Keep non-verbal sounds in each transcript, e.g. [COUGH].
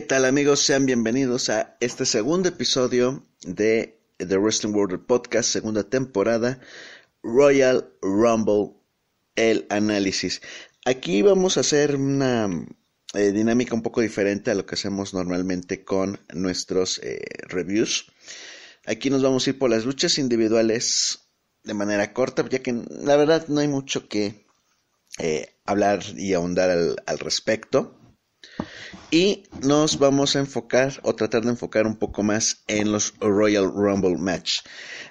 tal amigos? Sean bienvenidos a este segundo episodio de The Wrestling World Podcast, segunda temporada, Royal Rumble, el análisis. Aquí vamos a hacer una eh, dinámica un poco diferente a lo que hacemos normalmente con nuestros eh, reviews. Aquí nos vamos a ir por las luchas individuales de manera corta, ya que la verdad no hay mucho que eh, hablar y ahondar al respecto y nos vamos a enfocar o tratar de enfocar un poco más en los Royal Rumble Match.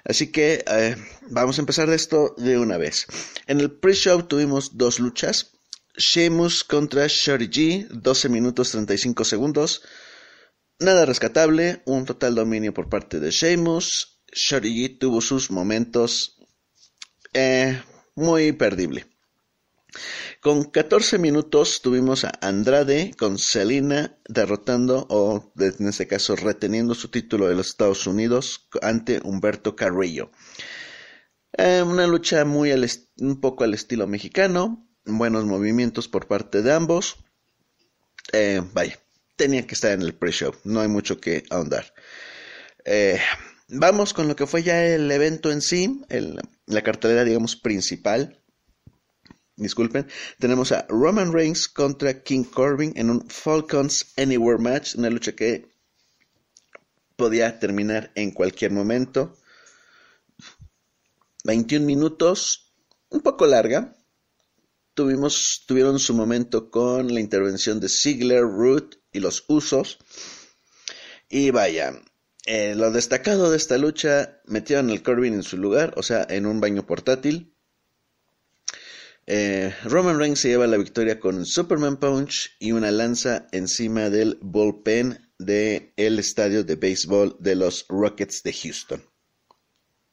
Así que eh, vamos a empezar de esto de una vez. En el pre-show tuvimos dos luchas. Sheamus contra Shorty G, 12 minutos 35 segundos. Nada rescatable, un total dominio por parte de Sheamus. Shorty G tuvo sus momentos eh, muy perdible. Con 14 minutos tuvimos a Andrade con Selina derrotando o en este caso reteniendo su título de los Estados Unidos ante Humberto Carrillo. Eh, una lucha muy un poco al estilo mexicano, buenos movimientos por parte de ambos. Eh, vaya, tenía que estar en el pre-show, no hay mucho que ahondar. Eh, vamos con lo que fue ya el evento en sí, la cartelera digamos principal disculpen, tenemos a Roman Reigns contra King Corbin en un Falcons Anywhere match, una lucha que podía terminar en cualquier momento. 21 minutos, un poco larga. Tuvimos, tuvieron su momento con la intervención de Ziggler, Root y los Usos. Y vaya, eh, lo destacado de esta lucha, metieron al Corbin en su lugar, o sea, en un baño portátil. Eh, Roman Reigns se lleva la victoria con Superman Punch y una lanza encima del bullpen del el estadio de béisbol de los Rockets de Houston.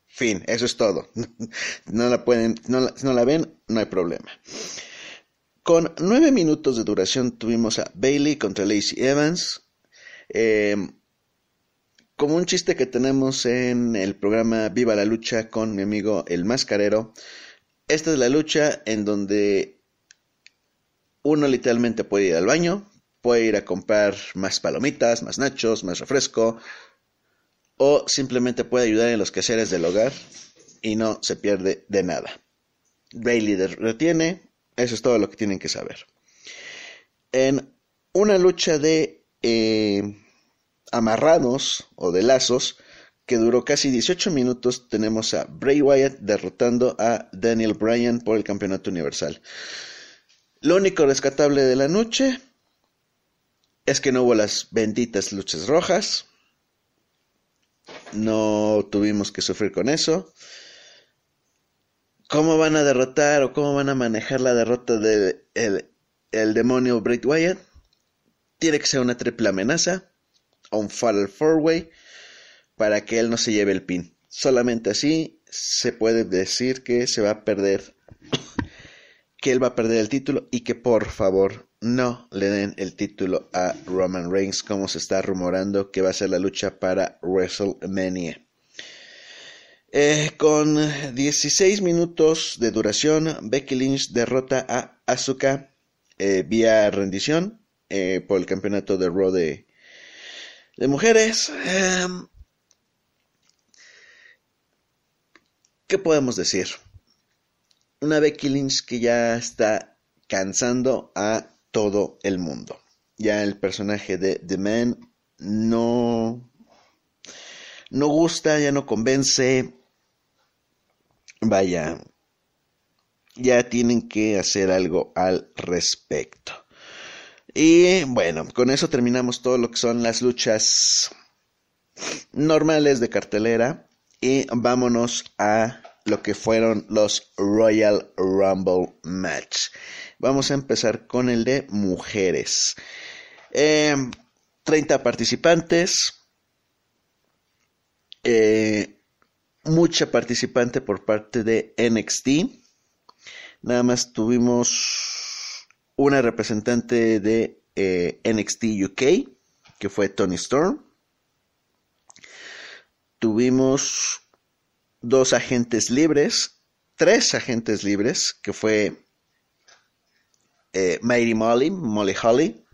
Fin, eso es todo. [LAUGHS] No la pueden, no la, no la ven, no hay problema. Con nueve minutos de duración tuvimos a Bailey contra Lacey Evans. Eh, como un chiste que tenemos en el programa Viva la Lucha con mi amigo El Mascarero, esta es la lucha en donde uno literalmente puede ir al baño, puede ir a comprar más palomitas, más nachos, más refresco, o simplemente puede ayudar en los quehaceres del hogar y no se pierde de nada. Bailey retiene, eso es todo lo que tienen que saber. En una lucha de eh, amarrados o de lazos, que duró casi 18 minutos, tenemos a Bray Wyatt derrotando a Daniel Bryan por el campeonato universal. Lo único rescatable de la noche es que no hubo las benditas luchas rojas. No tuvimos que sufrir con eso. ¿Cómo van a derrotar o cómo van a manejar la derrota del el demonio Bray Wyatt? Tiene que ser una triple amenaza, un Fatal Four Way para que él no se lleve el pin. Solamente así se puede decir que se va a perder, que él va a perder el título y que por favor no le den el título a Roman Reigns como se está rumorando que va a ser la lucha para WrestleMania. Eh, con 16 minutos de duración, Becky Lynch derrota a Asuka eh, vía rendición eh, por el campeonato de Raw de, de mujeres. ¿Qué podemos decir? Una Becky Lynch que ya está cansando a todo el mundo. Ya el personaje de The Man no, no gusta, ya no convence. Vaya, ya tienen que hacer algo al respecto. Y bueno, con eso terminamos todo lo que son las luchas normales de cartelera. Y vámonos a lo que fueron los Royal Rumble Match. Vamos a empezar con el de mujeres. 30 eh, participantes. Eh, mucha participante por parte de NXT. Nada más tuvimos una representante de eh, NXT UK, que fue Tony Storm tuvimos dos agentes libres, tres agentes libres, que fue eh, Molly, Molly Holly,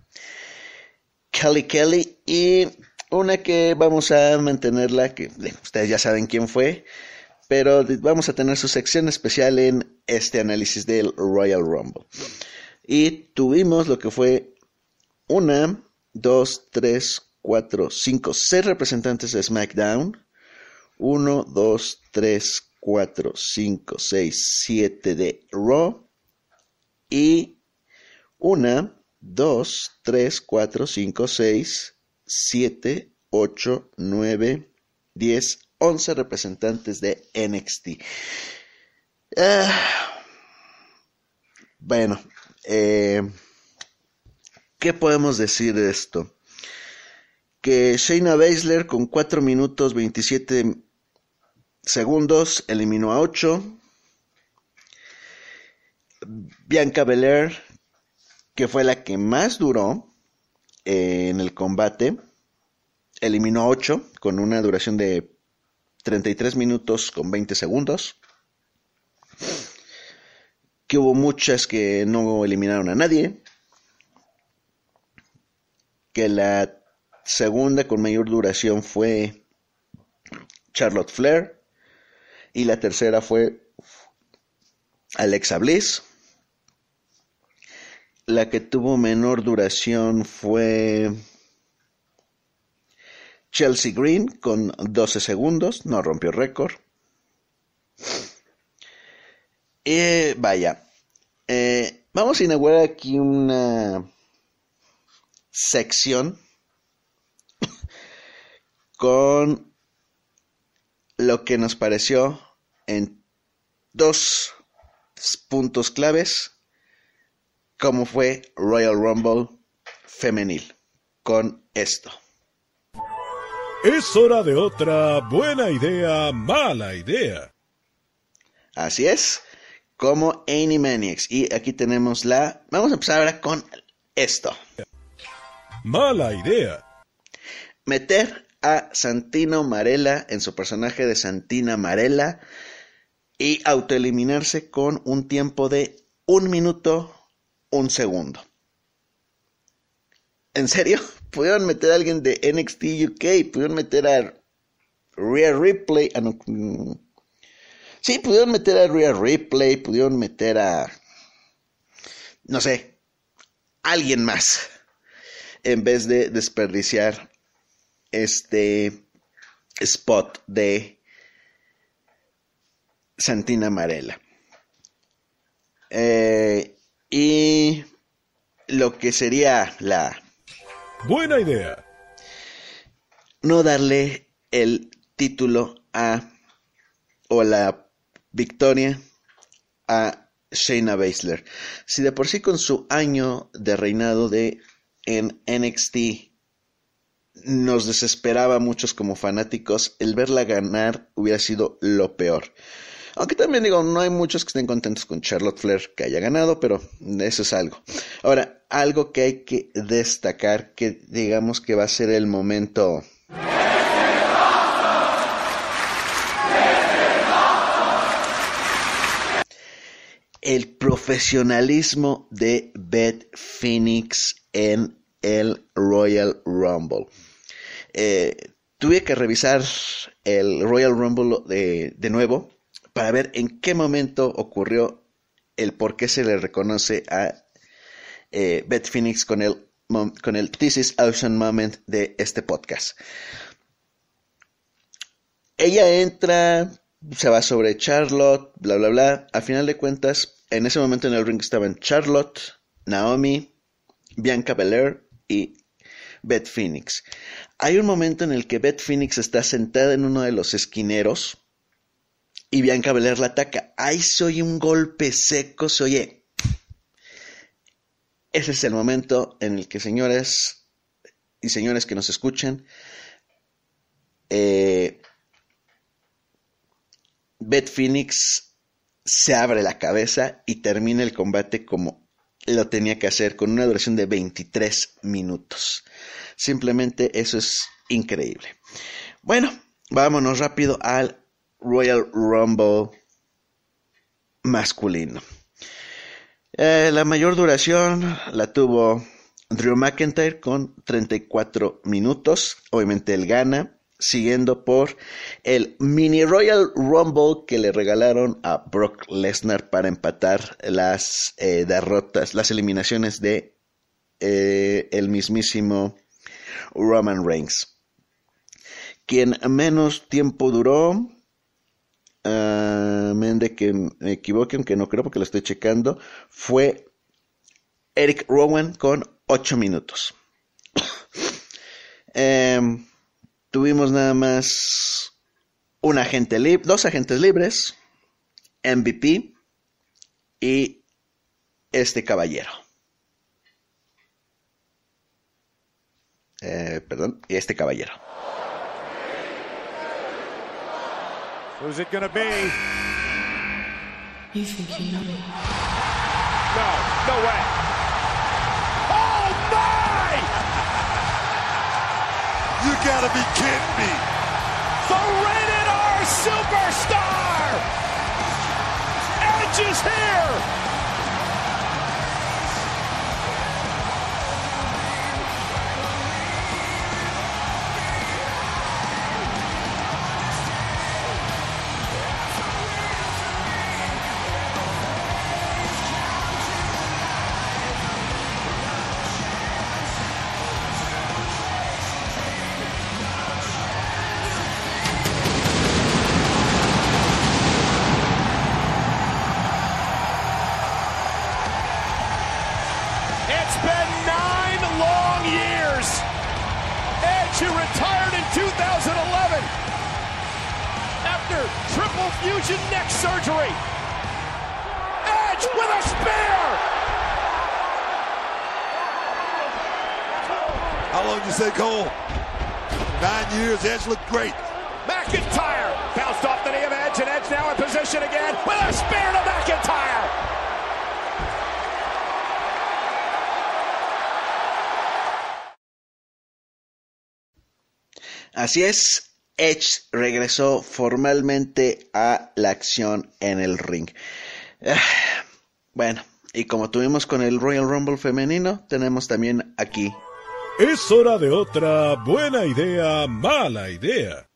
Kelly Kelly y una que vamos a mantenerla, que ustedes ya saben quién fue, pero vamos a tener su sección especial en este análisis del Royal Rumble. Y tuvimos lo que fue una, dos, tres, cuatro, cinco, seis representantes de SmackDown. Uno, dos, tres, cuatro, cinco, seis, siete de Raw. Y una, dos, tres, cuatro, cinco, seis, siete, ocho, nueve, diez, once representantes de NXT. Ah, bueno, eh, ¿qué podemos decir de esto? Que Shayna Baszler con 4 minutos 27 segundos eliminó a 8. Bianca Belair, que fue la que más duró en el combate, eliminó a 8 con una duración de 33 minutos con 20 segundos. Que hubo muchas que no eliminaron a nadie. Que la segunda con mayor duración fue Charlotte Flair. Y la tercera fue Alexa Bliss. La que tuvo menor duración fue Chelsea Green con 12 segundos, no rompió récord. Y vaya, eh, vamos a inaugurar aquí una sección con lo que nos pareció en dos puntos claves, como fue Royal Rumble femenil, con esto. Es hora de otra buena idea, mala idea. Así es, como Animaniacs. Y aquí tenemos la... Vamos a empezar ahora con esto. Mala idea. Meter a Santino Marella en su personaje de Santina Marella y autoeliminarse con un tiempo de un minuto, un segundo. ¿En serio? [LAUGHS] Pudieron meter a alguien de NXT UK, pudieron meter a Rhea Ripley, ah, sí, pudieron meter a Rhea Ripley, pudieron meter a, no sé, alguien más, en vez de desperdiciar este spot de Santina Marella. Eh, y lo que sería la Buena idea. No darle el título a o la victoria a Shayna Baszler. Si de por sí con su año de reinado de en NXT nos desesperaba a muchos como fanáticos, el verla ganar hubiera sido lo peor. Aunque también digo, no hay muchos que estén contentos con Charlotte Flair que haya ganado, pero eso es algo. Ahora, algo que hay que destacar, que digamos que va a ser el momento... El profesionalismo de Beth Phoenix en el Royal Rumble. Eh, tuve que revisar el Royal Rumble de, de nuevo para ver en qué momento ocurrió el por qué se le reconoce a eh, Beth Phoenix con el, con el This is Moment de este podcast. Ella entra, se va sobre Charlotte, bla, bla, bla. A final de cuentas, en ese momento en el ring estaban Charlotte, Naomi, Bianca Belair y Beth Phoenix. Hay un momento en el que Beth Phoenix está sentada en uno de los esquineros y Bianca Belair la ataca. Ahí se oye un golpe seco, se oye. Ese es el momento en el que, señores y señores que nos escuchan, eh, Beth Phoenix se abre la cabeza y termina el combate como lo tenía que hacer, con una duración de 23 minutos. Simplemente eso es increíble. Bueno, vámonos rápido al Royal Rumble masculino. Eh, la mayor duración la tuvo Drew McIntyre con 34 minutos. Obviamente él gana, siguiendo por el Mini Royal Rumble que le regalaron a Brock Lesnar para empatar las eh, derrotas, las eliminaciones de eh, el mismísimo Roman Reigns. Quien menos tiempo duró, uh, de que me equivoque, aunque no creo porque lo estoy checando, fue Eric Rowan con 8 minutos. [COUGHS] Em, tuvimos nada más un agente dos agentes libres, MVP y este caballero. Eh, perdón, y este caballero. Who's it gonna be? You think you know me? No, no way. Oh my! you gotta be kidding me. The rated R superstar! Edge is here! Fusion neck surgery. Edge with a spear. How long did you say, Cole? Nine years. Edge looked great. McIntyre bounced off the knee of Edge, and Edge now in position again with a spear to McIntyre. Así es, Edge regresó formalmente a la acción en el ring. Ah, bueno, y como tuvimos con el Royal Rumble femenino, tenemos también aquí. Es hora de otra buena idea, mala idea.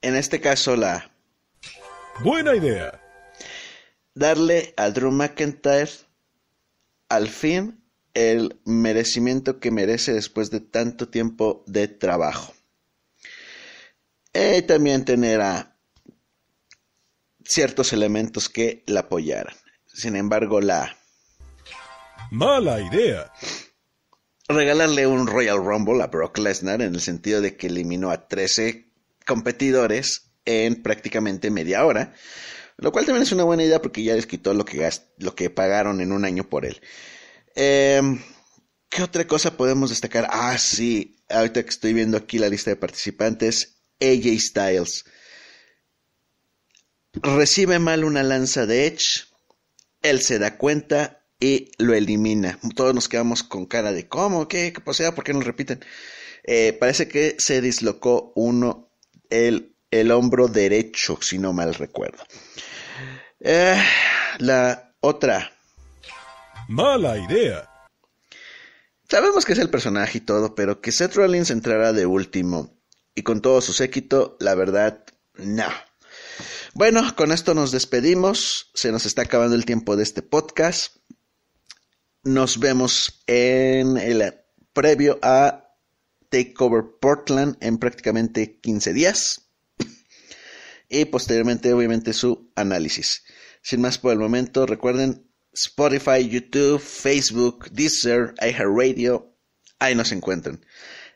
En este caso la... Buena idea. Darle a Drew McIntyre al fin el merecimiento que merece después de tanto tiempo de trabajo. Y también tener a ciertos elementos que la apoyaran. Sin embargo, la... Mala idea. Regalarle un Royal Rumble a Brock Lesnar en el sentido de que eliminó a 13 competidores en prácticamente media hora. Lo cual también es una buena idea porque ya les quitó lo que, lo que pagaron en un año por él. Em, ¿Qué otra cosa podemos destacar? Ah, sí, ahorita que estoy viendo aquí la lista de participantes, AJ Styles. Recibe mal una lanza de Edge, él se da cuenta y lo elimina. Todos nos quedamos con cara de ¿cómo? ¿Qué? ¿Qué posea? ¿Por qué no lo repiten? Eh, parece que se dislocó uno, el, el, hombro derecho, si no mal recuerdo. Eh, la otra. Mala idea. Sabemos que es el personaje y todo, pero que Seth Rollins entrara de último y con todo su séquito, la verdad, no. Bueno, con esto nos despedimos. Se nos está acabando el tiempo de este podcast. Nos vemos en el previo a Takeover Portland en prácticamente 15 días. [LAUGHS] Y posteriormente, obviamente, su análisis. Sin más por el momento, recuerden Spotify, YouTube, Facebook, Deezer, iHeartRadio. Ahí nos encuentran.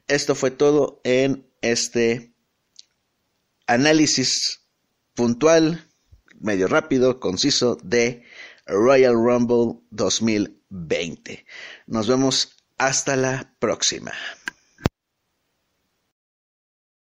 Esto fue todo en este análisis puntual, medio rápido, conciso de Royal Rumble 2020. Nos vemos hasta la próxima.